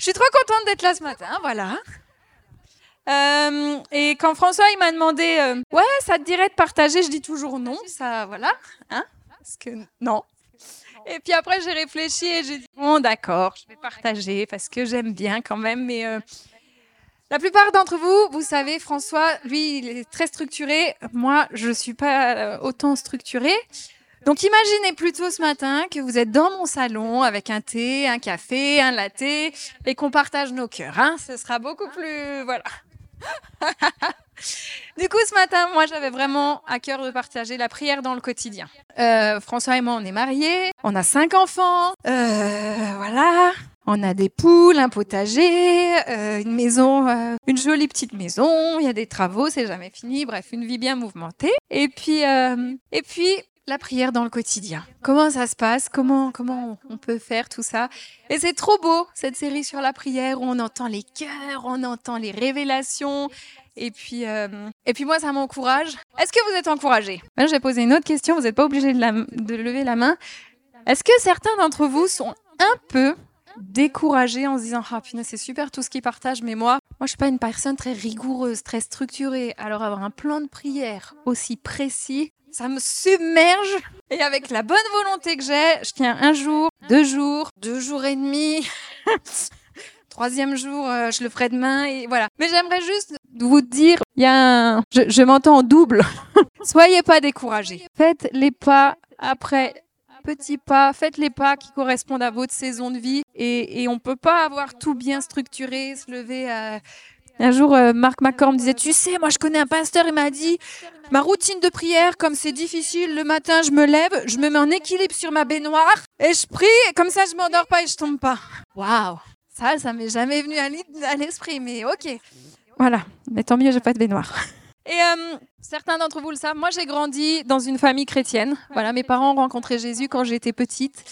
Je suis trop contente d'être là ce matin, voilà. Euh, et quand François il m'a demandé euh, ouais ça te dirait de partager, je dis toujours non, ça voilà, hein, parce que non. Et puis après j'ai réfléchi et j'ai dit bon d'accord, je vais partager parce que j'aime bien quand même, mais euh, la plupart d'entre vous, vous savez, François, lui, il est très structuré. Moi, je suis pas autant structurée. Donc imaginez plutôt ce matin que vous êtes dans mon salon avec un thé, un café, un latte et qu'on partage nos cœurs. Hein Ce sera beaucoup plus... Voilà. du coup, ce matin, moi, j'avais vraiment à cœur de partager la prière dans le quotidien. Euh, François et moi, on est mariés, on a cinq enfants, euh, voilà. On a des poules, un potager, euh, une maison, euh, une jolie petite maison. Il y a des travaux, c'est jamais fini. Bref, une vie bien mouvementée. Et puis, euh, et puis, la prière dans le quotidien. Comment ça se passe? Comment comment on peut faire tout ça? Et c'est trop beau cette série sur la prière où on entend les cœurs, on entend les révélations. Et puis euh, et puis moi ça m'encourage. Est-ce que vous êtes encouragés Moi je vais poser une autre question. Vous n'êtes pas obligé de lever la main. Est-ce que certains d'entre vous sont un peu découragés en se disant ah punaise c'est super tout ce qu'ils partagent mais moi moi je suis pas une personne très rigoureuse très structurée alors avoir un plan de prière aussi précis ça me submerge. Et avec la bonne volonté que j'ai je tiens un jour deux jours deux jours et demi. Troisième jour euh, je le ferai demain et voilà. Mais j'aimerais juste vous dire il y a un je, m'entends en double. Soyez pas découragés. Faites les pas après petits pas, faites les pas qui correspondent à votre saison de vie et, et on peut pas avoir tout bien structuré, se lever à... Un jour, euh, Marc Macor me disait, tu sais, moi je connais un pasteur, il m'a dit, ma routine de prière, comme c'est difficile, le matin je me lève, je me mets en équilibre sur ma baignoire et je prie, et comme ça je m'endors pas et je tombe pas. Waouh Ça, ça m'est jamais venu à l'esprit, mais ok. Voilà, mais tant mieux, j'ai pas de baignoire. Et euh, certains d'entre vous le savent, moi j'ai grandi dans une famille chrétienne. Voilà, mes parents ont rencontré Jésus quand j'étais petite.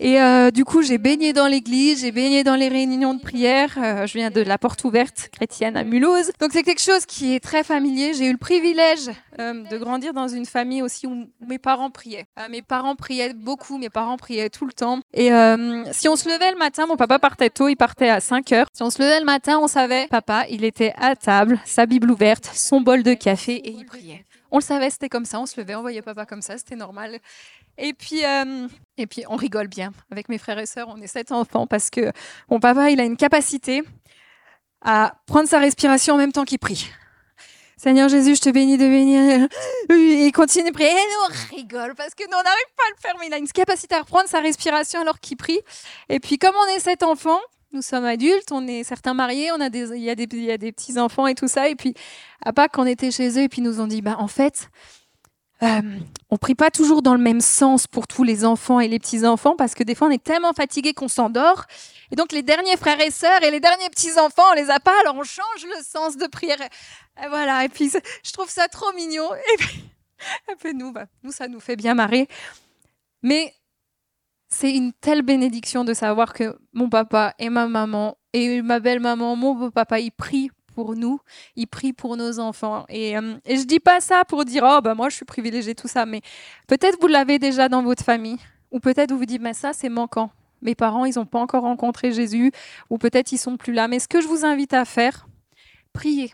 Et euh, du coup, j'ai baigné dans l'église, j'ai baigné dans les réunions de prière. Euh, je viens de la porte ouverte chrétienne à Mulhouse. Donc c'est quelque chose qui est très familier. J'ai eu le privilège euh, de grandir dans une famille aussi où mes parents priaient. Euh, mes parents priaient beaucoup, mes parents priaient tout le temps. Et euh, si on se levait le matin, mon papa partait tôt, il partait à 5 heures. Si on se levait le matin, on savait, papa, il était à table, sa Bible ouverte, son bol de café et il priait. On le savait, c'était comme ça, on se levait, on voyait papa comme ça, c'était normal. Et puis, euh, et puis, on rigole bien. Avec mes frères et sœurs, on est sept enfants parce que mon papa, il a une capacité à prendre sa respiration en même temps qu'il prie. Seigneur Jésus, je te bénis de bénir. Il continue de prier. Et nous, on rigole parce que nous, on n'arrive pas à le faire, mais il a une capacité à reprendre sa respiration alors qu'il prie. Et puis, comme on est sept enfants, nous sommes adultes, on est certains mariés, on a des, il y a des, il y a des petits enfants et tout ça. Et puis, à Pâques, on était chez eux et puis ils nous ont dit, bah, en fait, euh, on prie pas toujours dans le même sens pour tous les enfants et les petits enfants parce que des fois on est tellement fatigué qu'on s'endort. Et donc les derniers frères et sœurs et les derniers petits enfants on les a pas alors on change le sens de prière. Et voilà et puis je trouve ça trop mignon. Et puis, et puis nous bah, nous ça nous fait bien marrer. Mais c'est une telle bénédiction de savoir que mon papa et ma maman et ma belle maman mon beau papa ils prient pour nous il prie pour nos enfants. Et, euh, et je dis pas ça pour dire oh bah moi je suis privilégiée tout ça, mais peut-être vous l'avez déjà dans votre famille, ou peut-être vous vous dites mais ça c'est manquant. Mes parents ils n'ont pas encore rencontré Jésus, ou peut-être ils sont plus là. Mais ce que je vous invite à faire, priez,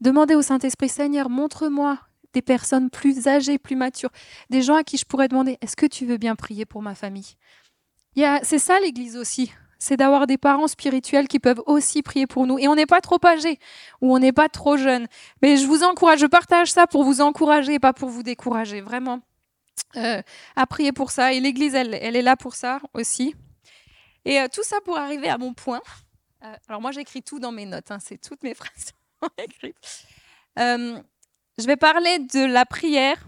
demandez au Saint Esprit Seigneur montre-moi des personnes plus âgées, plus matures, des gens à qui je pourrais demander est-ce que tu veux bien prier pour ma famille? C'est ça l'Église aussi. C'est d'avoir des parents spirituels qui peuvent aussi prier pour nous. Et on n'est pas trop âgé ou on n'est pas trop jeune. Mais je vous encourage, je partage ça pour vous encourager et pas pour vous décourager, vraiment. Euh, à prier pour ça. Et l'Église, elle, elle est là pour ça aussi. Et euh, tout ça pour arriver à mon point. Euh, alors moi, j'écris tout dans mes notes. hein, c'est toutes mes phrases. Je vais parler de la prière,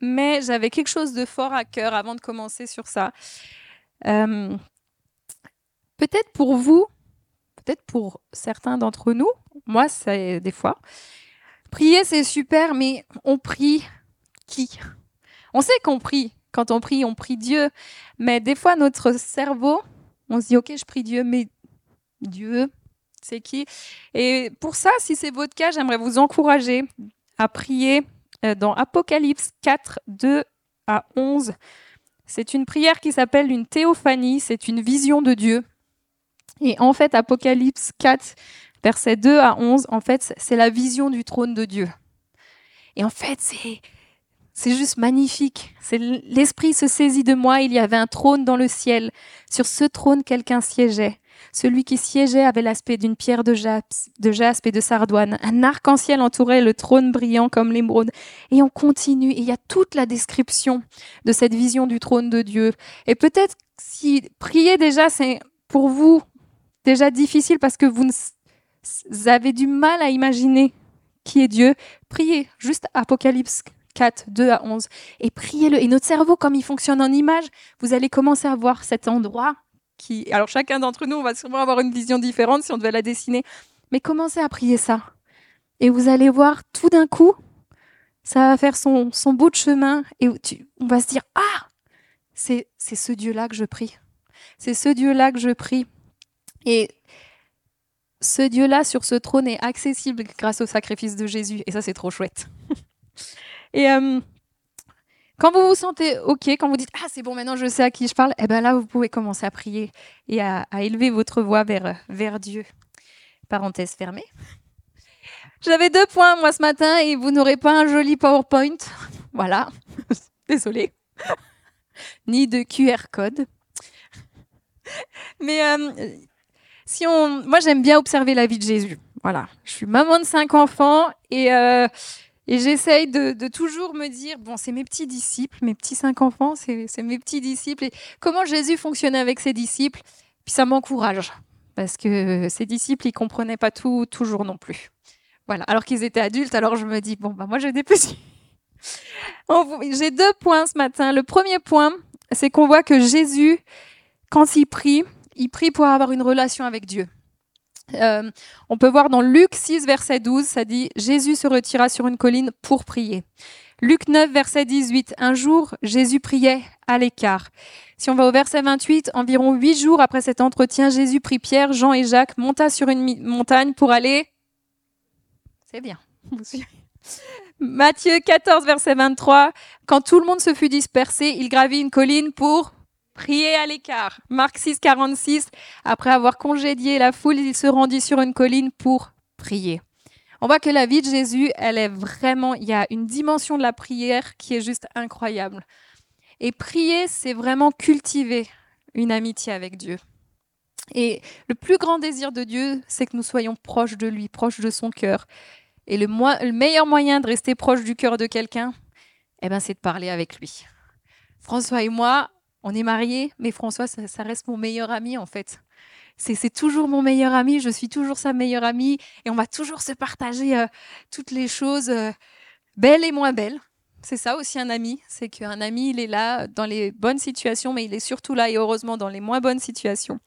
mais j'avais quelque chose de fort à cœur avant de commencer sur ça. Euh, peut-être pour vous, peut-être pour certains d'entre nous, moi, c'est des fois. Prier, c'est super, mais on prie qui? On sait qu'on prie. Quand on prie, on prie Dieu. Mais des fois, notre cerveau, on se dit, OK, je prie Dieu, mais Dieu, c'est qui? Et pour ça, si c'est votre cas, j'aimerais vous encourager à prier euh, dans Apocalypse 4, 2 à 11. C'est une prière qui s'appelle une théophanie, c'est une vision de Dieu. Et en fait, Apocalypse 4, versets 2 à 11, en fait, c'est la vision du trône de Dieu. Et en fait, c'est c'est juste magnifique. C'est l'esprit se saisit de moi. Il y avait un trône dans le ciel. Sur ce trône, quelqu'un siégeait. Celui qui siégeait avait l'aspect d'une pierre de jaspe, et de sardoine. Un arc-en-ciel entourait le trône brillant comme l'émeraude. Et on continue. Il y a toute la description de cette vision du trône de Dieu. Et peut-être si prier déjà, c'est pour vous déjà difficile parce que vous avez du mal à imaginer qui est Dieu, priez juste Apocalypse 4, 2 à 11, et priez-le. Et notre cerveau, comme il fonctionne en image, vous allez commencer à voir cet endroit Alors chacun d'entre nous, on va sûrement avoir une vision différente si on devait la dessiner, mais commencez à prier ça? Et vous allez voir tout d'un coup, ça va faire son, son bout de chemin, et on va se dire, ah, c'est ce Dieu-là que je prie. C'est ce Dieu-là que je prie. Et ce Dieu-là sur ce trône est accessible grâce au sacrifice de Jésus. Et ça, c'est trop chouette. et euh, quand vous vous sentez OK, quand vous dites Ah, c'est bon, maintenant je sais à qui je parle, eh bien là, vous pouvez commencer à prier et à, élever votre voix vers, vers Dieu. Parenthèse fermée. J'avais deux points, moi, ce matin, et vous n'aurez pas un joli PowerPoint. Voilà. Désolée. Ni de QR code. Mais euh, si on, moi j'aime bien observer la vie de Jésus. Voilà, je suis maman de cinq enfants et euh, et j'essaye de, toujours me dire bon, c'est mes petits disciples, mes petits cinq enfants, c'est mes petits disciples. Et comment Jésus fonctionnait avec ses disciples? Puis ça m'encourage parce que ses disciples ils comprenaient pas tout toujours non plus. Voilà, alors qu'ils étaient adultes, alors je me dis bon bah moi j'ai des petits. J'ai deux points ce matin. Le premier point, c'est qu'on voit que Jésus, quand il prie, il prie pour avoir une relation avec Dieu. Euh, on peut voir dans Luc 6, verset 12, ça dit Jésus se retira sur une colline pour prier. Luc 9, verset 18, un jour, Jésus priait à l'écart. Si on va au verset 28, environ huit jours après cet entretien, Jésus prit Pierre, Jean et Jacques, monta sur une montagne pour aller. C'est bien. Matthieu 14, verset 23, quand tout le monde se fut dispersé, il gravit une colline pour prier à l'écart. Marc 6, 46, après avoir congédié la foule, il se rendit sur une colline pour prier. On voit que la vie de Jésus, elle est vraiment, il y a une dimension de la prière qui est juste incroyable. Et prier, c'est vraiment cultiver une amitié avec Dieu. Et le plus grand désir de Dieu, c'est que nous soyons proches de lui, proches de son cœur. Et le, le meilleur moyen de rester proche du cœur de quelqu'un, eh ben, c'est de parler avec lui. François et moi, on est mariés, mais François, ça, reste mon meilleur ami en fait. C'est toujours mon meilleur ami, je suis toujours sa meilleure amie et on va toujours se partager euh, toutes les choses euh, belles et moins belles. C'est ça aussi un ami, c'est qu'un ami, il est là dans les bonnes situations, mais il est surtout là et heureusement dans les moins bonnes situations.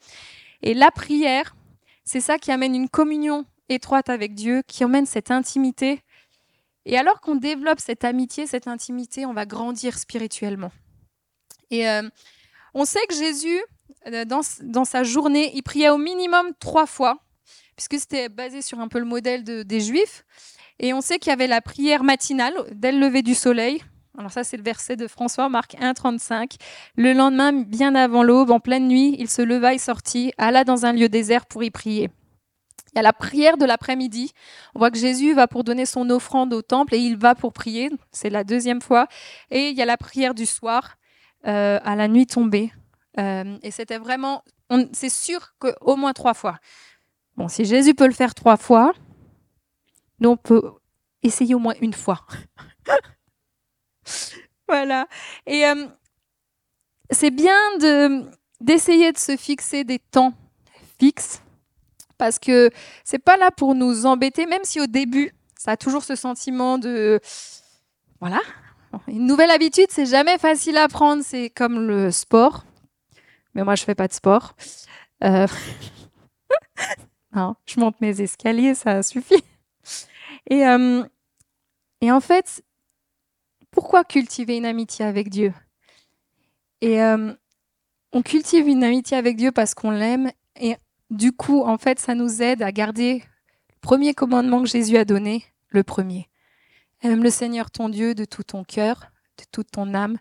Et la prière, c'est ça qui amène une communion étroite avec Dieu, qui emmène cette intimité. Et alors qu'on développe cette amitié, cette intimité, on va grandir spirituellement. Et euh, on sait que Jésus, euh, dans, sa journée, il priait au minimum trois fois, puisque c'était basé sur un peu le modèle des Juifs. Et on sait qu'il y avait la prière matinale dès le lever du soleil. Alors ça, c'est le verset de François, Marc 1, 35. Le lendemain, bien avant l'aube, en pleine nuit, il se leva et sortit, alla dans un lieu désert pour y prier. Il y a la prière de l'après-midi. On voit que Jésus va pour donner son offrande au temple et il va pour prier. C'est la deuxième fois. Et il y a la prière du soir. Euh, à la nuit tombée. Euh, et c'était vraiment, c'est sûr qu'au moins trois fois. Bon, si Jésus peut le faire trois fois, nous on peut essayer au moins une fois. voilà. Et euh, c'est bien de d'essayer de se fixer des temps fixes parce que c'est pas là pour nous embêter, même si au début, ça a toujours ce sentiment de voilà, une nouvelle habitude, c'est jamais facile à prendre. C'est comme le sport. Mais moi, je fais pas de sport. Euh, non, je monte mes escaliers, ça suffit. Et, euh, et en fait, pourquoi cultiver une amitié avec Dieu? Et euh, on cultive une amitié avec Dieu parce qu'on l'aime. Et du coup, en fait, ça nous aide à garder le premier commandement que Jésus a donné, le premier. Aime le Seigneur ton Dieu de tout ton cœur, de toute ton âme,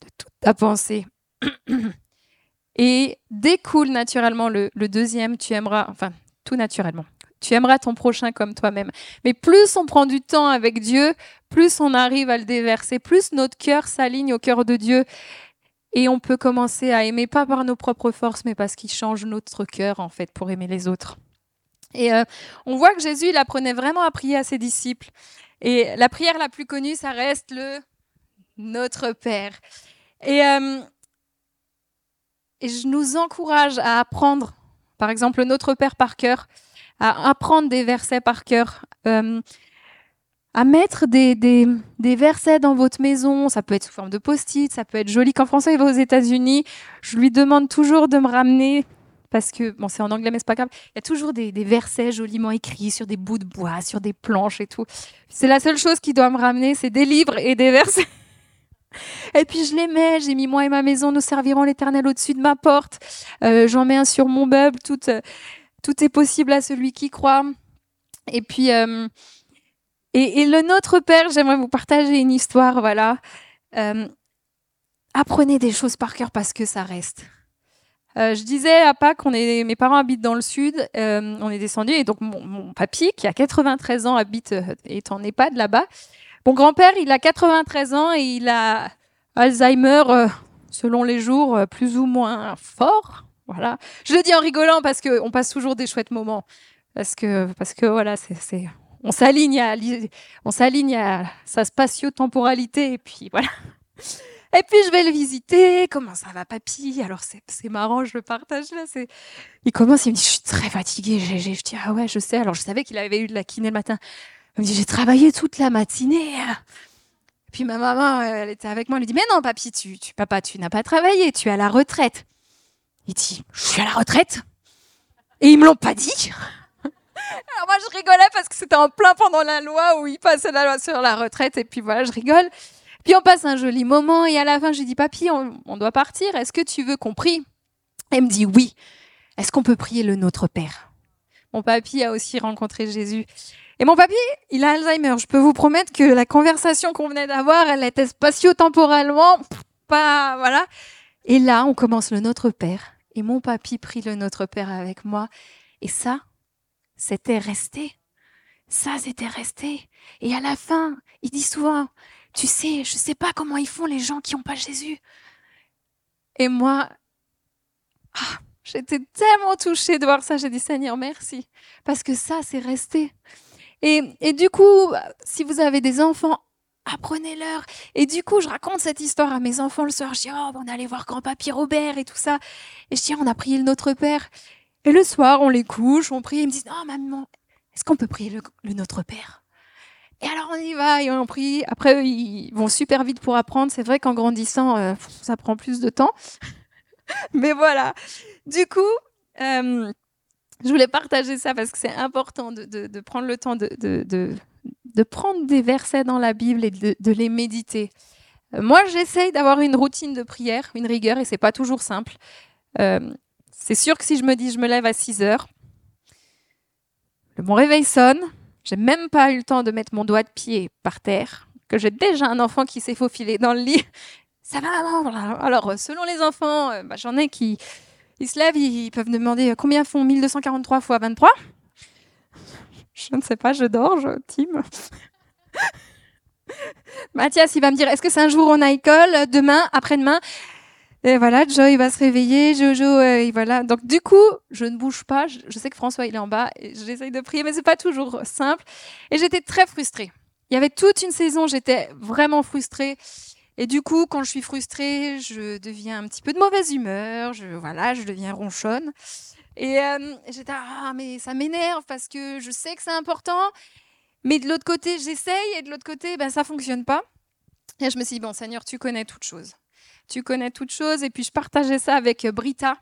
de toute ta pensée. Et découle naturellement le, deuxième, tu aimeras, enfin, tout naturellement. Tu aimeras ton prochain comme toi-même. Mais plus on prend du temps avec Dieu, plus on arrive à le déverser, plus notre cœur s'aligne au cœur de Dieu. Et on peut commencer à aimer, pas par nos propres forces, mais parce qu'il change notre cœur, en fait, pour aimer les autres. Et euh, on voit que Jésus, il apprenait vraiment à prier à ses disciples. Et la prière la plus connue, ça reste le Notre Père. Et, euh, je nous encourage à apprendre, par exemple, le Notre Père par cœur, à apprendre des versets par cœur. Euh, à mettre des, des, des, versets dans votre maison. Ça peut être sous forme de post-it, ça peut être joli. Quand François va aux États-Unis, je lui demande toujours de me ramener, parce que, bon, c'est en anglais, mais c'est pas grave, il y a toujours des, versets joliment écrits sur des bouts de bois, sur des planches et tout. C'est la seule chose qui doit me ramener, c'est des livres et des versets. Et puis je les mets, j'ai mis moi et ma maison, nous servirons l'éternel au-dessus de ma porte. Euh, J'en mets un sur mon meuble, tout, tout est possible à celui qui croit. Et puis, euh, et, le Notre Père, j'aimerais vous partager une histoire, voilà. Euh, apprenez des choses par cœur parce que ça reste. Euh, je disais à Pâques, mes parents habitent dans le sud, euh, on est descendu et donc mon, papy, qui a 93 ans, habite est en EHPAD là-bas. Mon grand-père, il a 93 ans et il a Alzheimer, selon les jours, plus ou moins fort. Voilà. Je le dis en rigolant parce qu'on passe toujours des chouettes moments. Parce que, parce que voilà, s'aligne à, s'aligne à sa spatio-temporalité et puis voilà. Et puis je vais le visiter. Comment ça va, papy? Alors c'est, marrant, je le partage là. Il commence, il me dit Je suis très fatiguée. Je dis Ah ouais, je sais. Alors je savais qu'il avait eu de la kiné le matin. Il me dit J'ai travaillé toute la matinée. Puis ma maman, elle était avec moi, elle lui dit Mais non, papy, tu, tu, papa, tu n'as pas travaillé, tu es à la retraite. Il dit Je suis à la retraite Et ils me l'ont pas dit alors moi, je rigolais parce que c'était en plein pendant la loi où il passait la loi sur la retraite. Et puis voilà, je rigole. Puis on passe un joli moment. Et à la fin, je lui dis, papy, on, doit partir. Est-ce que tu veux qu'on prie? Elle me dit, oui. Est-ce qu'on peut prier le Notre Père? Mon papy a aussi rencontré Jésus. Et mon papy, il a Alzheimer. Je peux vous promettre que la conversation qu'on venait d'avoir, elle était spatio-temporellement pas... Voilà. Et là, on commence le Notre Père. Et mon papy prie le Notre Père avec moi. Et ça, c'était resté. Ça, c'était resté. Et à la fin, il dit souvent, tu sais, je ne sais pas comment ils font les gens qui n'ont pas Jésus. Et moi, ah, j'étais tellement touchée de voir ça. J'ai dit, Seigneur, merci. Parce que ça, c'est resté. Et, et du coup, si vous avez des enfants, apprenez-leur. Et du coup, je raconte cette histoire à mes enfants le soir. Je dis, oh, on allait voir grand-papy Robert et tout ça. Et je dis, on a prié le Notre Père. Et le soir, on les couche, on prie, ils me disent Non, maman, est-ce qu'on peut prier le, Notre Père? Et alors on y va et on prie. Après, ils vont super vite pour apprendre. C'est vrai qu'en grandissant, euh, ça prend plus de temps. Mais voilà. Du coup, euh, je voulais partager ça parce que c'est important de, prendre le temps de, prendre des versets dans la Bible et de, les méditer. Euh, moi, j'essaye d'avoir une routine de prière, une rigueur, et c'est pas toujours simple. C'est sûr que si je me dis je me lève à 6 heures, mon réveil sonne, j'ai même pas eu le temps de mettre mon doigt de pied par terre, que j'ai déjà un enfant qui s'est faufilé dans le lit. Ça va, maman Alors, selon les enfants, euh, bah, j'en ai qui ils se lèvent, ils peuvent demander euh, combien font 1243 fois 23 Je ne sais pas, je dors, je Tim. Mathias, il va me dire est-ce que c'est un jour on a école Demain Après-demain? Et voilà, Joy va se réveiller, Jojo, euh, et voilà. Donc du coup, je ne bouge pas. Je, sais que François il est en bas. J'essaye de prier, mais c'est pas toujours simple. Et j'étais très frustrée. Il y avait toute une saison, j'étais vraiment frustrée. Et du coup, quand je suis frustrée, je deviens un petit peu de mauvaise humeur. Je voilà, je deviens ronchonne. Et euh, j'étais ah mais ça m'énerve parce que je sais que c'est important, mais de l'autre côté j'essaye et de l'autre côté ben ça fonctionne pas. Et je me suis dit bon Seigneur, tu connais toutes choses tu connais toutes choses. Et puis je partageais ça avec euh, Brita.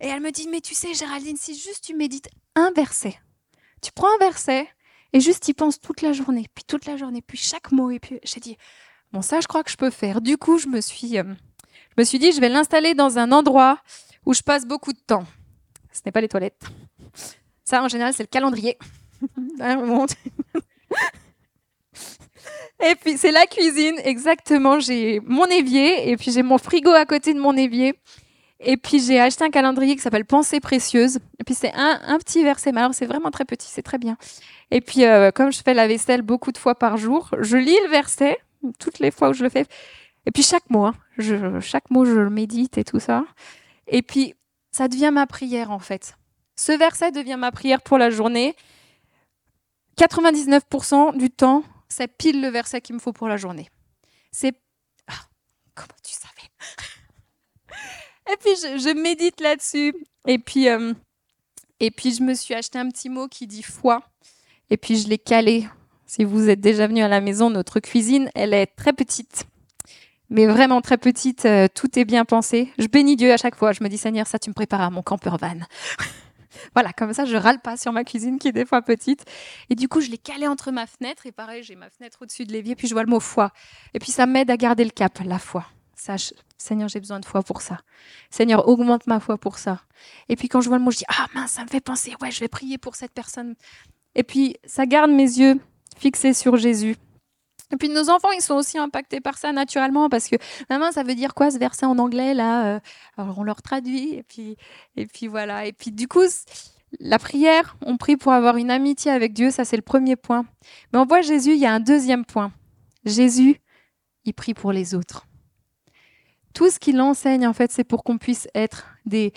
Et elle me dit, mais tu sais, Géraldine, si juste tu médites un verset, tu prends un verset et juste y penses toute la journée, puis toute la journée, puis chaque mot. Et puis j'ai dit, bon, ça, je crois que je peux faire. Du coup, je me suis, euh, je me suis dit, je vais l'installer dans un endroit où je passe beaucoup de temps. Ce n'est pas les toilettes. Ça, en général, c'est le calendrier. Et puis c'est la cuisine, exactement. J'ai mon évier et puis j'ai mon frigo à côté de mon évier. Et puis j'ai acheté un calendrier qui s'appelle Pensée précieuse. Et puis c'est un, un, petit verset, mais alors c'est vraiment très petit, c'est très bien. Et puis euh, comme je fais la vaisselle beaucoup de fois par jour, je lis le verset toutes les fois où je le fais. Et puis chaque mot, chaque mot je le médite et tout ça. Et puis ça devient ma prière en fait. Ce verset devient ma prière pour la journée. 99% du temps, c'est pile le verset qu'il me faut pour la journée. C'est ah, comment tu savais? Et puis je, médite là-dessus. Et puis euh, et puis je me suis acheté un petit mot qui dit foi. Et puis je l'ai calé. Si vous êtes déjà venu à la maison, notre cuisine, elle est très petite. Mais vraiment très petite, euh, tout est bien pensé. Je bénis Dieu à chaque fois. Je me dis, Seigneur, ça, tu me prépares à mon campeur van. Voilà, comme ça, je râle pas sur ma cuisine qui est des fois petite. Et du coup, je l'ai calé entre ma fenêtre. Et pareil, j'ai ma fenêtre au-dessus de l'évier. Puis je vois le mot foi. Et puis ça m'aide à garder le cap, la foi. Sache, Seigneur, j'ai besoin de foi pour ça. Seigneur, augmente ma foi pour ça. Et puis quand je vois le mot, je dis, ah mince, ça me fait penser, ouais, je vais prier pour cette personne. Et puis ça garde mes yeux fixés sur Jésus. Et puis nos enfants, ils sont aussi impactés par ça naturellement parce que maman, ça veut dire quoi ce verset en anglais là euh, Alors on leur traduit et puis et puis voilà. Et puis du coup, la prière, on prie pour avoir une amitié avec Dieu, ça c'est le premier point. Mais on voit Jésus, il y a un deuxième point. Jésus, il prie pour les autres. Tout ce qu'il enseigne en fait, c'est pour qu'on puisse être des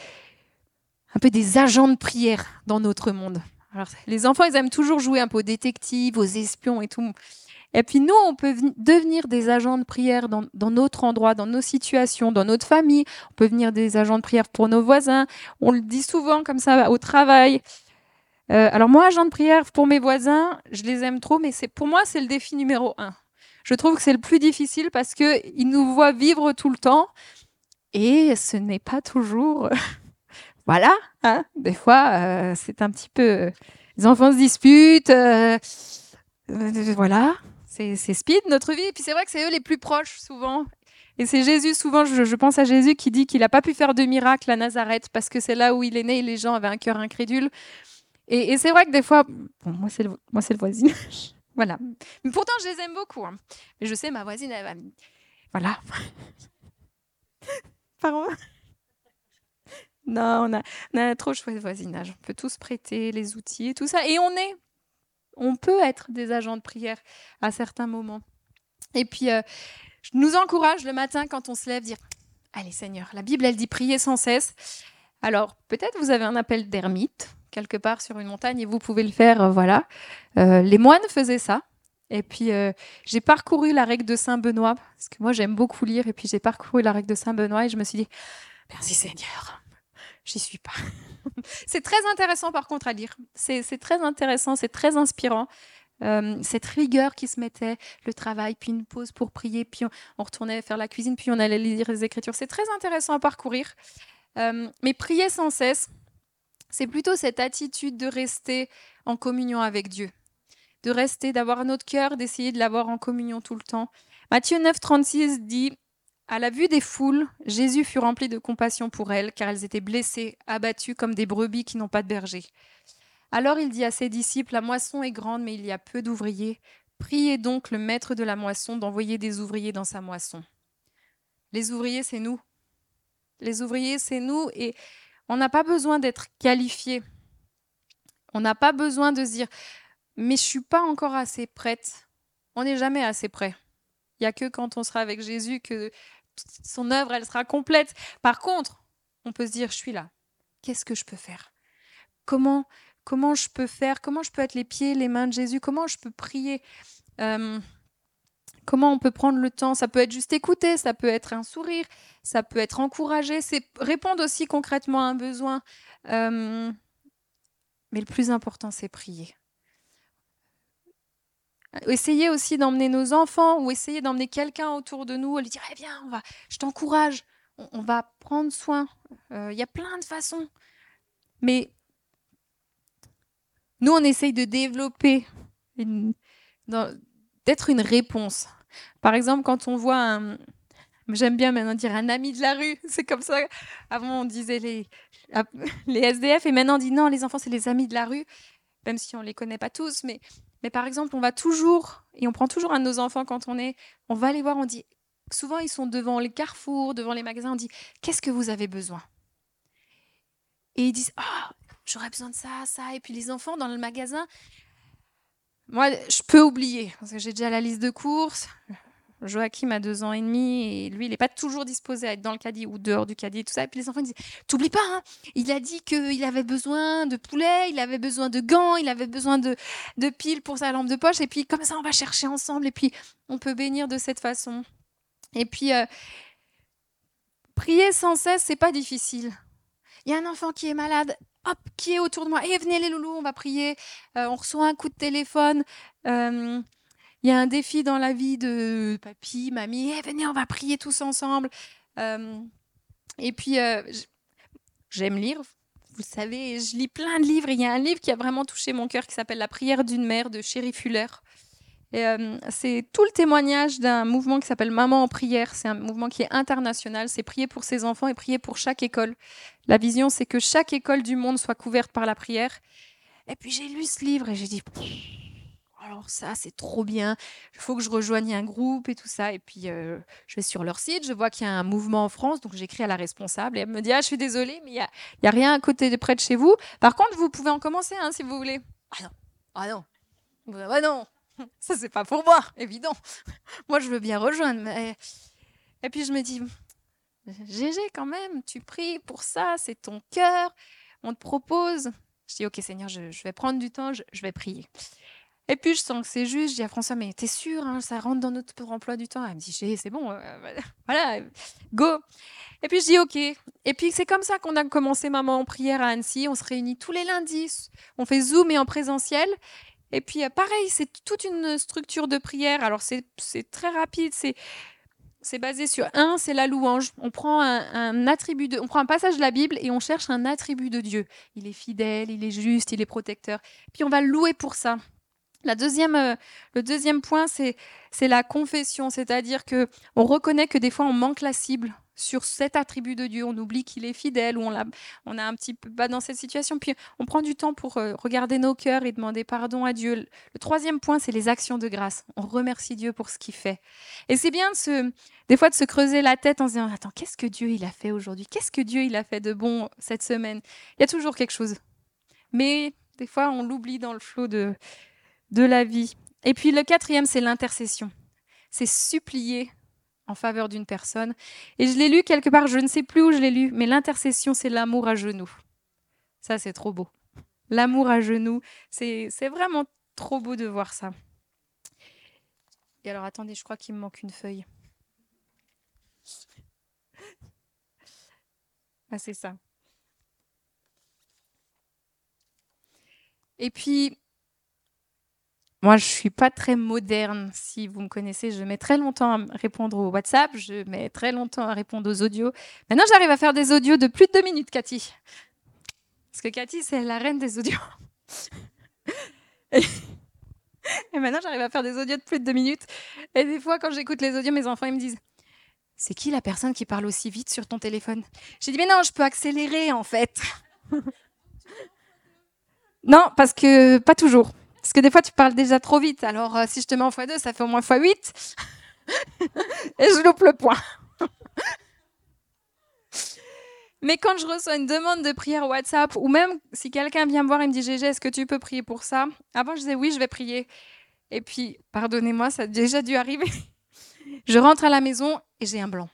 un peu des agents de prière dans notre monde. Alors, les enfants, ils aiment toujours jouer un peu aux détectives, aux espions et tout. Et puis nous, on peut devenir des agents de prière dans, notre endroit, dans nos situations, dans notre famille. On peut devenir des agents de prière pour nos voisins. On le dit souvent comme ça au travail. Euh, alors moi, agent de prière pour mes voisins, je les aime trop, mais pour moi, c'est le défi numéro un. Je trouve que c'est le plus difficile parce qu'ils nous voient vivre tout le temps et ce n'est pas toujours... voilà, hein des fois, euh, c'est un petit peu... Les enfants se disputent, euh, voilà, c'est speed notre vie. Et puis c'est vrai que c'est eux les plus proches souvent. Et c'est Jésus, souvent, je, pense à Jésus qui dit qu'il n'a pas pu faire de miracle à Nazareth parce que c'est là où il est né et les gens avaient un cœur incrédule. Et, c'est vrai que des fois, bon, moi c'est le, moi le voisinage. voilà. Mais pourtant, je les aime beaucoup. Hein. Mais je sais, ma voisine, elle va. Voilà. Pardon. Non, on a, on a trop chouette voisinage. On peut tous prêter les outils et tout ça. Et on est on peut être des agents de prière à certains moments. Et puis, euh, je nous encourage le matin quand on se lève, dire Allez Seigneur, la Bible, elle dit prier sans cesse. Alors, peut-être vous avez un appel d'ermite quelque part sur une montagne et vous pouvez le faire, euh, voilà. Euh, les moines faisaient ça. Et puis, j'ai parcouru la règle de Saint Benoît, parce que moi, j'aime beaucoup lire, et puis j'ai parcouru la règle de Saint Benoît et je me suis dit Merci Seigneur, j'y suis pas. c'est très intéressant par contre à lire. C'est très intéressant, c'est très inspirant. Euh, cette rigueur qui se mettait, le travail, puis une pause pour prier, puis on, retournait faire la cuisine, puis on allait lire les Écritures. C'est très intéressant à parcourir. Euh, mais prier sans cesse, c'est plutôt cette attitude de rester en communion avec Dieu, de rester, d'avoir notre cœur, d'essayer de l'avoir en communion tout le temps. Matthieu 9, 36 dit à la vue des foules, Jésus fut rempli de compassion pour elles, car elles étaient blessées, abattues comme des brebis qui n'ont pas de berger. Alors il dit à ses disciples, La moisson est grande, mais il y a peu d'ouvriers. Priez donc le maître de la moisson d'envoyer des ouvriers dans sa moisson. Les ouvriers, c'est nous. Les ouvriers, c'est nous, et on n'a pas besoin d'être qualifié. On n'a pas besoin de se dire, mais je suis pas encore assez prête. On n'est jamais assez prêt. Il n'y a que quand on sera avec Jésus que son œuvre, elle sera complète. Par contre, on peut se dire, je suis là. Qu'est-ce que je peux faire? Comment comment je peux faire? Comment je peux être les pieds, les mains de Jésus? Comment je peux prier? Euh, Comment on peut prendre le temps? Ça peut être juste écouter, ça peut être un sourire, ça peut être encourager, c'est répondre aussi concrètement à un besoin. Euh, mais le plus important, c'est prier. Essayez aussi d'emmener nos enfants ou essayer d'emmener quelqu'un autour de nous lui dire eh viens, on va, je t'encourage, on, va prendre soin. Euh, il y a plein de façons. Mais nous, on essaye de développer, d'être une réponse. Par exemple, quand on voit un, J'aime bien maintenant dire un ami de la rue. C'est comme ça. Avant, on disait les, les SDF et maintenant on dit non, les enfants, c'est les amis de la rue, même si on ne les connaît pas tous. Mais mais par exemple, on va toujours, et on prend toujours un de nos enfants quand on est, on va aller voir, on dit, souvent ils sont devant les carrefours, devant les magasins, on dit qu'est-ce que vous avez besoin? Et ils disent ah j'aurais besoin de ça, ça. Et puis les enfants dans le magasin, moi je peux oublier parce que j'ai déjà la liste de courses. Joachim a deux ans et demi et lui, il n'est pas toujours disposé à être dans le caddie ou dehors du caddie et tout ça. Et puis les enfants disent T'oublies pas, hein, il a dit qu'il avait besoin de poulet, il avait besoin de gants, il avait besoin de, de piles pour sa lampe de poche. Et puis comme ça, on va chercher ensemble et puis on peut bénir de cette façon. Et puis, euh, prier sans cesse, c'est pas difficile. Il y a un enfant qui est malade, hop, qui est autour de moi. Et eh, venez les loulous, on va prier. Euh, on reçoit un coup de téléphone. Euh, il y a un défi dans la vie de papy, mamie, eh, venez, on va prier tous ensemble. Euh, et puis, euh, j'aime lire, vous le savez, je lis plein de livres. Il y a un livre qui a vraiment touché mon cœur qui s'appelle La prière d'une mère de Chéri Fuller. Euh, c'est tout le témoignage d'un mouvement qui s'appelle Maman en prière. C'est un mouvement qui est international. C'est prier pour ses enfants et prier pour chaque école. La vision, c'est que chaque école du monde soit couverte par la prière. Et puis j'ai lu ce livre et j'ai dit, alors ça, c'est trop bien. Il faut que je rejoigne un groupe et tout ça. Et puis, je vais sur leur site, je vois qu'il y a un mouvement en France, donc j'écris à la responsable et elle me dit, ah, je suis désolée, mais il n'y a, y a rien à côté de près de chez vous. Par contre, vous pouvez en commencer, hein, si vous voulez. Ah non, ah non, ah non, ça c'est pas pour moi, évident. Moi, je veux bien rejoindre, mais... Et puis je me dis, Gégé, quand même, tu pries pour ça, c'est ton cœur, on te propose. Je dis, ok Seigneur, je, vais prendre du temps, je vais prier. Et puis je sens que c'est juste. Je dis à François, mais t'es sûr, hein, ça rentre dans notre emploi du temps? Elle me dit, c'est bon, euh, voilà, go. Et puis je dis, ok. Et puis c'est comme ça qu'on a commencé Maman en prière à Annecy. On se réunit tous les lundis. On fait Zoom et en présentiel. Et puis euh, pareil, c'est toute une structure de prière. Alors c'est très rapide. C'est c'est basé sur un, c'est la louange. On prend un, attribut de, on prend un passage de la Bible et on cherche un attribut de Dieu. Il est fidèle, il est juste, il est protecteur. Puis on va louer pour ça. La deuxième, euh, le deuxième point, c'est, la confession, c'est-à-dire que on reconnaît que des fois on manque la cible sur cet attribut de Dieu, on oublie qu'il est fidèle ou on, l'a, on a un petit peu pas dans cette situation, puis on prend du temps pour euh, regarder nos cœurs et demander pardon à Dieu. Le troisième point, c'est les actions de grâce. On remercie Dieu pour ce qu'il fait. Et c'est bien de se, des fois de se creuser la tête en se disant attends qu'est-ce que Dieu il a fait aujourd'hui? Qu'est-ce que Dieu il a fait de bon cette semaine? Il y a toujours quelque chose, mais des fois on l'oublie dans le flot de de la vie. Et puis le quatrième, c'est l'intercession. C'est supplier en faveur d'une personne. Et je l'ai lu quelque part, je ne sais plus où je l'ai lu, mais l'intercession, c'est l'amour à genoux. Ça, c'est trop beau. L'amour à genoux, c'est vraiment trop beau de voir ça. Et alors, attendez, je crois qu'il me manque une feuille. Ah, c'est ça. Et puis, moi, je suis pas très moderne. Si vous me connaissez, je mets très longtemps à répondre au WhatsApp, je mets très longtemps à répondre aux audios. Maintenant, j'arrive à faire des audios de plus de deux minutes, Cathy. Parce que Cathy, c'est la reine des audios. Et, maintenant, j'arrive à faire des audios de plus de deux minutes. Et des fois, quand j'écoute les audios, mes enfants, ils me disent C'est qui la personne qui parle aussi vite sur ton téléphone? J'ai dit Mais non, je peux accélérer, en fait. non, parce que pas toujours. Parce que des fois, tu parles déjà trop vite. Alors, euh, si je te mets en x2, ça fait au moins x8. et je loupe le point. Mais quand je reçois une demande de prière WhatsApp, ou même si quelqu'un vient me voir et me dit Gégé, est-ce que tu peux prier pour ça? Avant, je disais oui, je vais prier. Et puis, pardonnez-moi, ça a déjà dû arriver. je rentre à la maison et j'ai un blanc.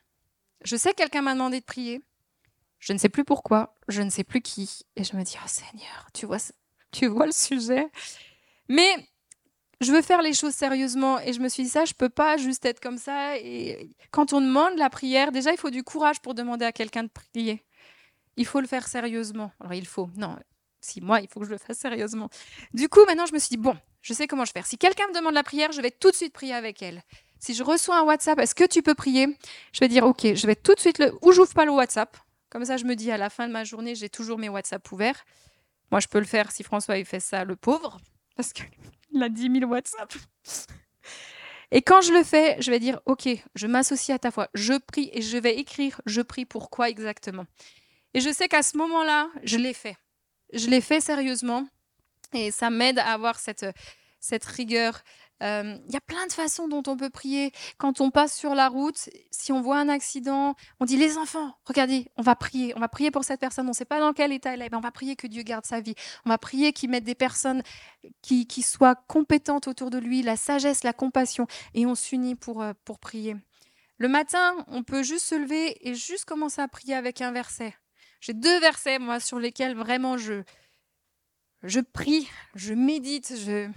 Je sais que quelqu'un m'a demandé de prier. Je ne sais plus pourquoi, je ne sais plus qui. Et je me dis, oh Seigneur, tu vois, tu vois le sujet? Mais je veux faire les choses sérieusement et je me suis dit ça, je peux pas juste être comme ça. Et quand on demande la prière, déjà il faut du courage pour demander à quelqu'un de prier. Il faut le faire sérieusement. Alors il faut, non, si moi il faut que je le fasse sérieusement. Du coup maintenant je me suis dit bon, je sais comment je vais faire. Si quelqu'un me demande la prière, je vais tout de suite prier avec elle. Si je reçois un WhatsApp, est-ce que tu peux prier? Je vais dire ok, je vais tout de suite le ou j'ouvre pas le WhatsApp. Comme ça je me dis à la fin de ma journée, j'ai toujours mes WhatsApp ouverts. Moi je peux le faire si François il fait ça, le pauvre parce qu'il a 10 000 WhatsApp. Et quand je le fais, je vais dire, OK, je m'associe à ta foi, je prie et je vais écrire, je prie pour quoi exactement. Et je sais qu'à ce moment-là, je l'ai fait. Je l'ai fait sérieusement et ça m'aide à avoir cette, cette rigueur Il y a plein de façons dont on peut prier. Quand on passe sur la route, si on voit un accident, on dit les enfants, regardez, on va prier, on va prier pour cette personne. On ne sait pas dans quel état elle est, mais on va prier que Dieu garde sa vie. On va prier qu'il mette des personnes qui, qui, soient compétentes autour de lui, la sagesse, la compassion, et on s'unit pour, euh, pour prier. Le matin, on peut juste se lever et juste commencer à prier avec un verset. J'ai deux versets, moi, sur lesquels vraiment je, je prie, je médite, je,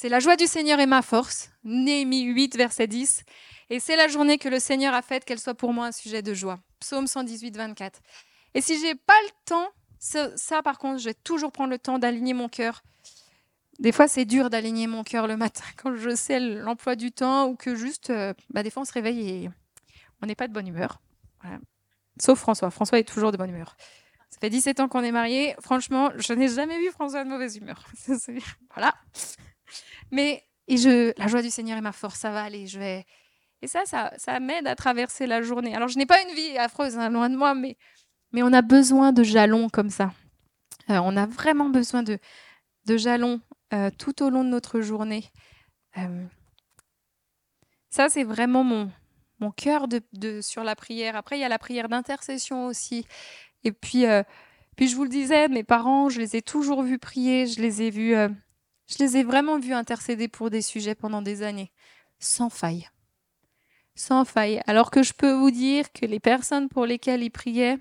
c'est la joie du Seigneur et ma force. Néhémie 8, verset 10. Et c'est la journée que le Seigneur a faite, qu'elle soit pour moi un sujet de joie. Psaume 118, 24. Et si j'ai pas le temps, ça, par contre, je vais toujours prendre le temps d'aligner mon cœur. Des fois, c'est dur d'aligner mon cœur le matin quand je sais l'emploi du temps ou que juste, bah, des fois, on se réveille et on n'est pas de bonne humeur. Sauf François. François est toujours de bonne humeur. Ça fait 17 ans qu'on est mariés. Franchement, je n'ai jamais vu François de mauvaise humeur. voilà. Mais et je, la joie du Seigneur est ma force, ça va aller, je vais. Et ça, ça, ça m'aide à traverser la journée. Alors, je n'ai pas une vie affreuse, hein, loin de moi, mais, mais on a besoin de jalons comme ça. Euh, on a vraiment besoin de, de jalons euh, tout au long de notre journée. Euh, ça, c'est vraiment mon, mon cœur de, de, sur la prière. Après, il y a la prière d'intercession aussi. Et puis, puis, je vous le disais, mes parents, je les ai toujours vus prier, je les ai vus je les ai vraiment vus intercéder pour des sujets pendant des années, sans faille. Sans faille. Alors que je peux vous dire que les personnes pour lesquelles ils priaient,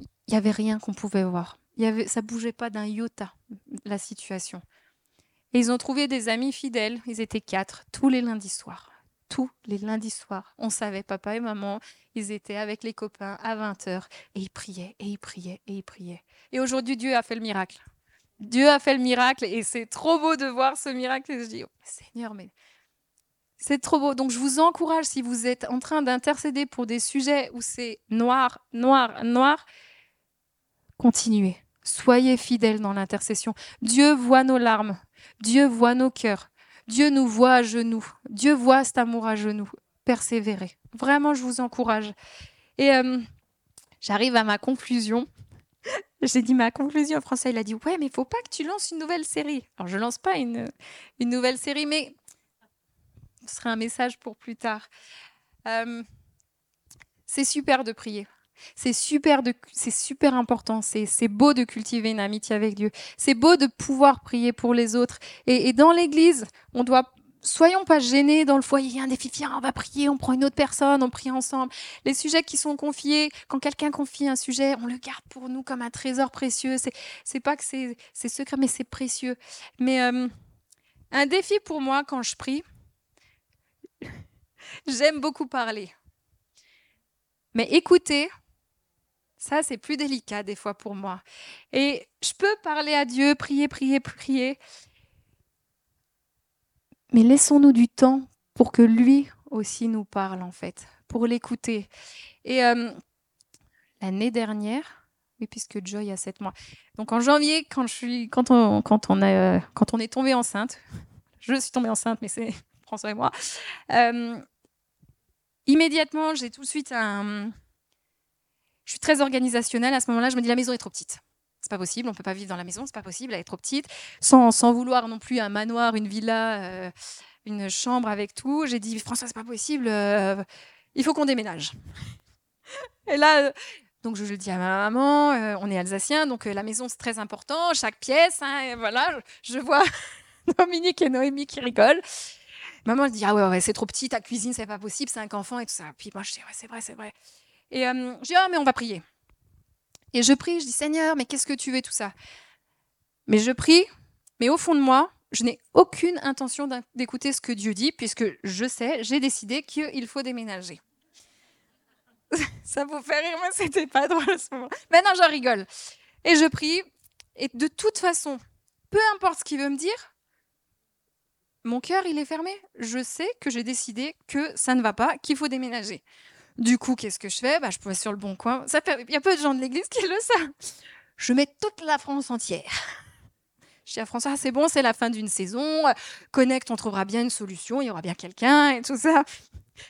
il n'y avait rien qu'on pouvait voir. Il y avait, ça bougeait pas d'un iota, la situation. Et ils ont trouvé des amis fidèles, ils étaient quatre, tous les lundis soirs. Tous les lundis soirs. On savait, papa et maman, ils étaient avec les copains à 20h et ils priaient, et ils priaient, et ils priaient. Et aujourd'hui, Dieu a fait le miracle. Dieu a fait le miracle et c'est trop beau de voir ce miracle. Et je dis, oh, Seigneur, mais c'est trop beau. Donc je vous encourage, si vous êtes en train d'intercéder pour des sujets où c'est noir, noir, noir, continuez. Soyez fidèles dans l'intercession. Dieu voit nos larmes. Dieu voit nos cœurs. Dieu nous voit à genoux. Dieu voit cet amour à genoux. Persévérez. Vraiment, je vous encourage. Et euh, j'arrive à ma conclusion. J'ai dit ma conclusion. François, il a dit Ouais, mais il faut pas que tu lances une nouvelle série. Alors, je lance pas une, une nouvelle série, mais ce sera un message pour plus tard. Euh, c'est super de prier. C'est super, de, c'est super important. C'est, c'est beau de cultiver une amitié avec Dieu. C'est beau de pouvoir prier pour les autres. Et dans l'Église, on doit soyons pas gênés dans le foyer, un défi, on va prier, on prend une autre personne, on prie ensemble. Les sujets qui sont confiés, quand quelqu'un confie un sujet, on le garde pour nous comme un trésor précieux. C'est, c'est pas que c'est, c'est secret, mais c'est précieux. Mais euh, un défi pour moi quand je prie, j'aime beaucoup parler. Mais écouter, ça c'est plus délicat des fois pour moi. Et je peux parler à Dieu, prier, prier, prier mais laissons-nous du temps pour que lui aussi nous parle, en fait, pour l'écouter. Et euh, l'année dernière, oui, puisque Joy a 7 mois. Donc en janvier, quand on est tombé enceinte, je suis tombée enceinte, mais c'est François et moi, euh, immédiatement, j'ai tout de suite un. Je suis très organisationnelle. À ce moment-là, je me dis la maison est trop petite. C'est pas possible, on peut pas vivre dans la maison, c'est pas possible, elle est trop petite. Sans, sans vouloir non plus un manoir, une villa, euh, une chambre avec tout. J'ai dit, François, c'est pas possible, euh, il faut qu'on déménage. Et là, euh, donc je le dis à ma maman, on est alsacien, donc la maison c'est très important, chaque pièce, hein, et voilà, je, je vois Dominique et Noémie qui rigolent. Maman elle dit, ah ouais, ouais c'est trop petit, ta cuisine c'est pas possible, cinq enfants et tout ça. Puis moi je dis, ouais, c'est vrai, c'est vrai. Et euh, je dis, ah, mais on va prier. Et je prie, je dis Seigneur, mais qu'est-ce que tu veux tout ça? Mais je prie, mais au fond de moi, je n'ai aucune intention d'écouter ce que Dieu dit, puisque je sais, j'ai décidé qu'il faut déménager. ça vous fait rire, moi c'était pas drôle à ce moment. Maintenant j'en rigole. Et je prie, et de toute façon, peu importe ce qu'il veut me dire, mon cœur il est fermé. Je sais que j'ai décidé que ça ne va pas, qu'il faut déménager. Du coup, qu'est-ce que je fais? Bah, Je peux sur le bon coin. Il y a peu de gens de l'église qui le savent. Je mets toute la France entière. Je dis à François, c'est bon, c'est la fin d'une saison. Connect, on trouvera bien une solution, il y aura bien quelqu'un et tout ça.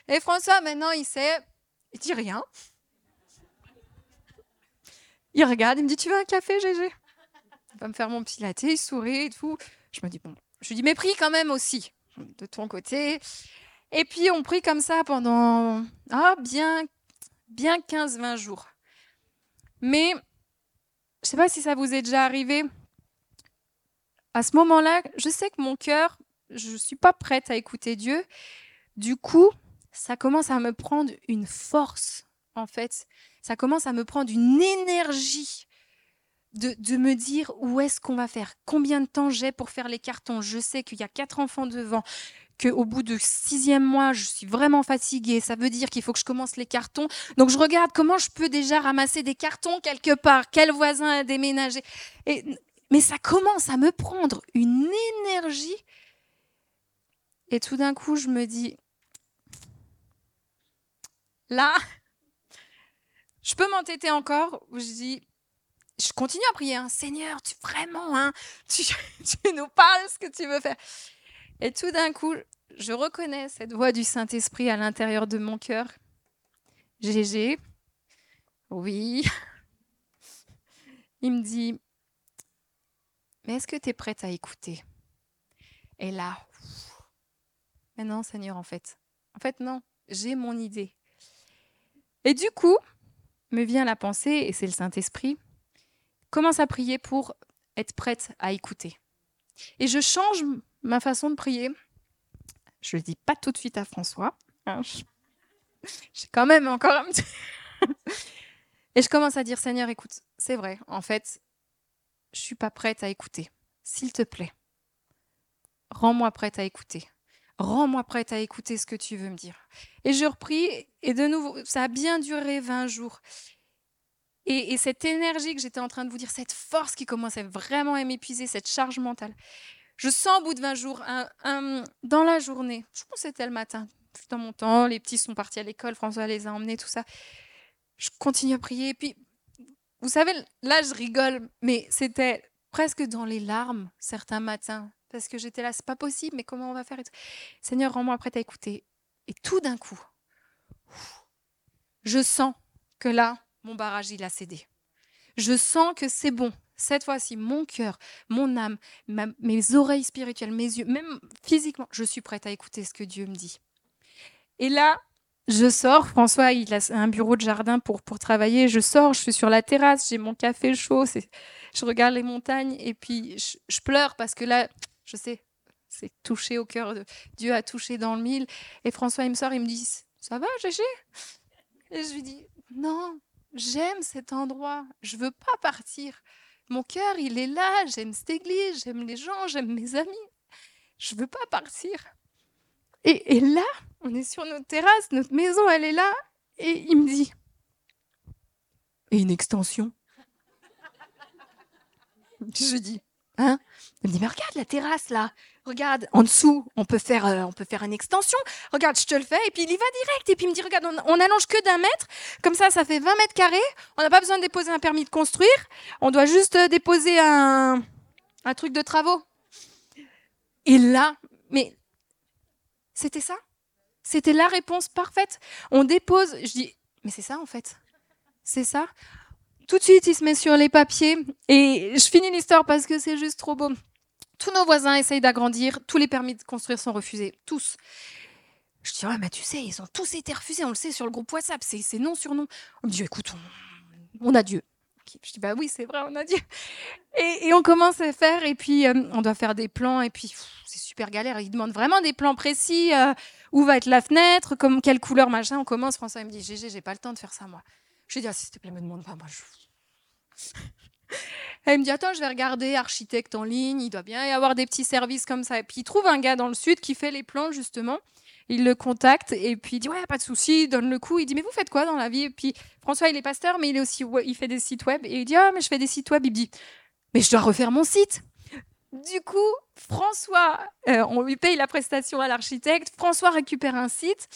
Et François, maintenant, il sait, il dit rien. Il regarde, il me dit, tu veux un café, Gégé? Il va me faire mon petit latte, il sourit et tout. Je me dis, bon, Je lui dis, mais prie quand même aussi, de ton côté. Et puis on prie comme ça pendant ah, bien, bien 15-20 jours. Mais je ne sais pas si ça vous est déjà arrivé. À ce moment-là, je sais que mon cœur, je ne suis pas prête à écouter Dieu. Du coup, ça commence à me prendre une force, en fait. Ça commence à me prendre une énergie de, de me dire où est-ce qu'on va faire, combien de temps j'ai pour faire les cartons? Je sais qu'il y a quatre enfants devant, qu'au bout du sixième mois, je suis vraiment fatiguée. Ça veut dire qu'il faut que je commence les cartons. Donc je regarde comment je peux déjà ramasser des cartons quelque part, quel voisin a déménagé. Et, mais ça commence à me prendre une énergie. Et tout d'un coup, je me dis, là, je peux m'entêter encore. Je dis, je continue à prier, hein. Seigneur, tu vraiment, hein, tu, tu nous parles ce que tu veux faire. Et tout d'un coup, je reconnais cette voix du Saint-Esprit à l'intérieur de mon cœur. Gégé, oui. Il me dit, mais est-ce que tu es prête à écouter? Et là, mais non, Seigneur, en fait. En fait, non, j'ai mon idée. Et du coup, me vient la pensée, et c'est le Saint-Esprit, commence à prier pour être prête à écouter. Et je change ma façon de prier. Je ne le dis pas tout de suite à François. Hein, j'ai quand même encore un petit... Et je commence à dire, Seigneur, écoute, c'est vrai, en fait, je suis pas prête à écouter. S'il te plaît, rends-moi prête à écouter. Rends-moi prête à écouter ce que tu veux me dire. Et je repris, et de nouveau, ça a bien duré 20 jours. Et, cette énergie que j'étais en train de vous dire, cette force qui commençait vraiment à m'épuiser, cette charge mentale, je sens au bout de 20 jours, dans la journée, je pense que c'était le matin, dans mon temps, les petits sont partis à l'école, François les a emmenés, tout ça. Je continue à prier. Et puis, vous savez, là, je rigole, mais c'était presque dans les larmes certains matins, parce que j'étais là, c'est pas possible, mais comment on va faire Seigneur, rends-moi prête à écouter. Et tout d'un coup, je sens que là, mon barrage, il a cédé. Je sens que c'est bon. Cette fois-ci, mon cœur, mon âme, mes oreilles spirituelles, mes yeux, même physiquement, je suis prête à écouter ce que Dieu me dit. Et là, je sors. François, il a un bureau de jardin pour, pour travailler. Je sors, je suis sur la terrasse, j'ai mon café chaud, je regarde les montagnes et puis je, pleure parce que là, je sais, c'est touché au cœur. De, Dieu a touché dans le mille. Et François, il me sort, il me dit Ça va, Gégé? Et je lui dis Non, j'aime cet endroit, je veux pas partir. Mon cœur, il est là, j'aime cette église, j'aime les gens, j'aime mes amis. Je veux pas partir. Et, là, on est sur notre terrasse, notre maison, elle est là, et il me dit Et une extension? Je dis Hein? Il me dit Mais regarde la terrasse là regarde, en dessous, on peut faire, euh, on peut faire une extension. Regarde, je te le fais. Et puis il y va direct. Et puis il me dit, regarde, on, allonge que d'un mètre. Comme ça, ça fait 20 mètres carrés. On n'a pas besoin de déposer un permis de construire. On doit juste euh, déposer un truc de travaux. Et là, mais c'était ça? C'était la réponse parfaite. On dépose. Je dis, mais c'est ça en fait. C'est ça. Tout de suite, il se met sur les papiers. Et je finis l'histoire parce que c'est juste trop beau. Tous nos voisins essayent d'agrandir, tous les permis de construire sont refusés, tous. Je dis, ouais, mais tu sais, ils ont tous été refusés, on le sait sur le groupe WhatsApp, c'est non sur non. On me dit, écoute, on, a Dieu. Je dis, bah oui, c'est vrai, on a Dieu. Et, on commence à faire, et puis euh, on doit faire des plans, et puis c'est super galère. Ils demandent vraiment des plans précis, euh, où va être la fenêtre, comme quelle couleur, machin. On commence, François il me dit, GG, j'ai pas le temps de faire ça, moi. Je lui dis, ah, s'il te plaît, me demande pas, moi. Je... Elle me dit Attends, je vais regarder architecte en ligne, il doit bien y avoir des petits services comme ça. Et puis il trouve un gars dans le sud qui fait les plans, justement. Il le contacte et puis il dit Ouais, pas de souci, donne le coup. Il dit Mais vous faites quoi dans la vie? Et puis François, il est pasteur, mais il, est aussi, il fait des sites web. Et il dit Ah, mais je fais des sites web. Il me dit Mais je dois refaire mon site. Du coup, François, euh, on lui paye la prestation à l'architecte. François récupère un site.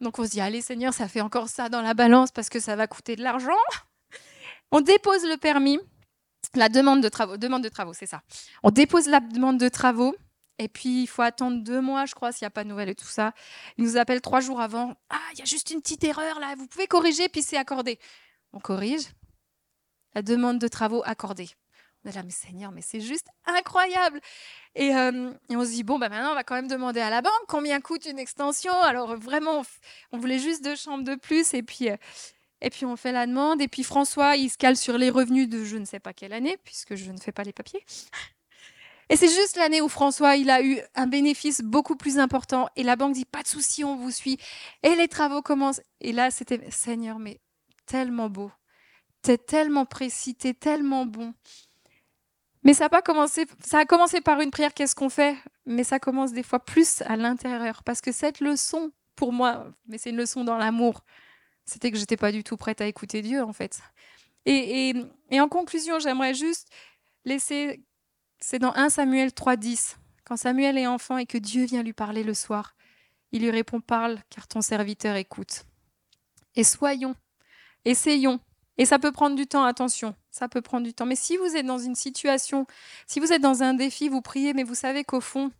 Donc on se dit Allez, Seigneur, ça fait encore ça dans la balance parce que ça va coûter de l'argent. On dépose le permis la demande de travaux, demande de travaux, c'est ça. On dépose la demande de travaux et puis il faut attendre deux mois, je crois, s'il n'y a pas de nouvelles et tout ça. Il nous appelle trois jours avant. Ah, il y a juste une petite erreur là, vous pouvez corriger, puis c'est accordé. On corrige. La demande de travaux accordée. On est là, mais Seigneur, mais c'est juste incroyable. Et, euh, et, on se dit, bon, bah maintenant, on va quand même demander à la banque combien coûte une extension. Alors vraiment, on voulait juste deux chambres de plus. Et puis, et puis on fait la demande. Et puis François, il se cale sur les revenus de je ne sais pas quelle année, puisque je ne fais pas les papiers. Et c'est juste l'année où François, il a eu un bénéfice beaucoup plus important. Et la banque dit, pas de souci, on vous suit. Et les travaux commencent. Et là, c'était, Seigneur, mais tellement beau. T'es tellement précis, t'es tellement bon. Mais ça a pas commencé, ça a commencé par une prière, qu'est-ce qu'on fait? Mais ça commence des fois plus à l'intérieur. Parce que cette leçon, pour moi, mais c'est une leçon dans l'amour, c'était que j'étais pas du tout prête à écouter Dieu, en fait. Et, en conclusion, j'aimerais juste laisser c'est dans 1 Samuel 3.10. Quand Samuel est enfant et que Dieu vient lui parler le soir, il lui répond Parle, car ton serviteur écoute. Et soyons, essayons. Et ça peut prendre du temps, attention, ça peut prendre du temps. Mais si vous êtes dans une situation, si vous êtes dans un défi, vous priez, mais vous savez qu'au fond,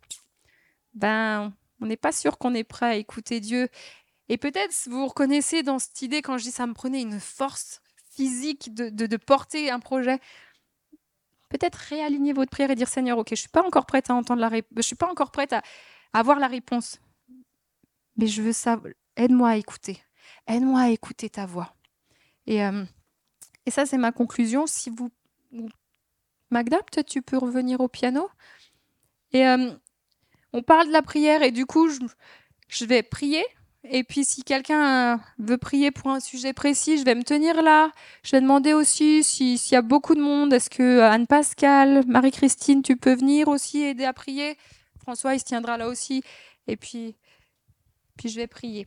ben, on n'est pas sûr qu'on est prêt à écouter Dieu. Et peut-être vous reconnaissez dans cette idée, quand je dis ça me prenait une force physique de, de porter un projet, peut-être réaligner votre prière et dire Seigneur, ok, je suis pas encore prête à entendre la je suis pas encore prête à avoir la réponse, mais je veux ça. Aide-moi à écouter, aide-moi à écouter ta voix. Et, euh, et ça, c'est ma conclusion. Si vous, Magda, peut-être tu peux revenir au piano. Et euh, on parle de la prière et du coup, je, je vais prier et puis, si quelqu'un veut prier pour un sujet précis, je vais me tenir là. Je vais demander aussi s'il y a beaucoup de monde, est-ce que Anne-Pascale, Marie-Christine, tu peux venir aussi aider à prier? François, il se tiendra là aussi. Et puis, puis je vais prier.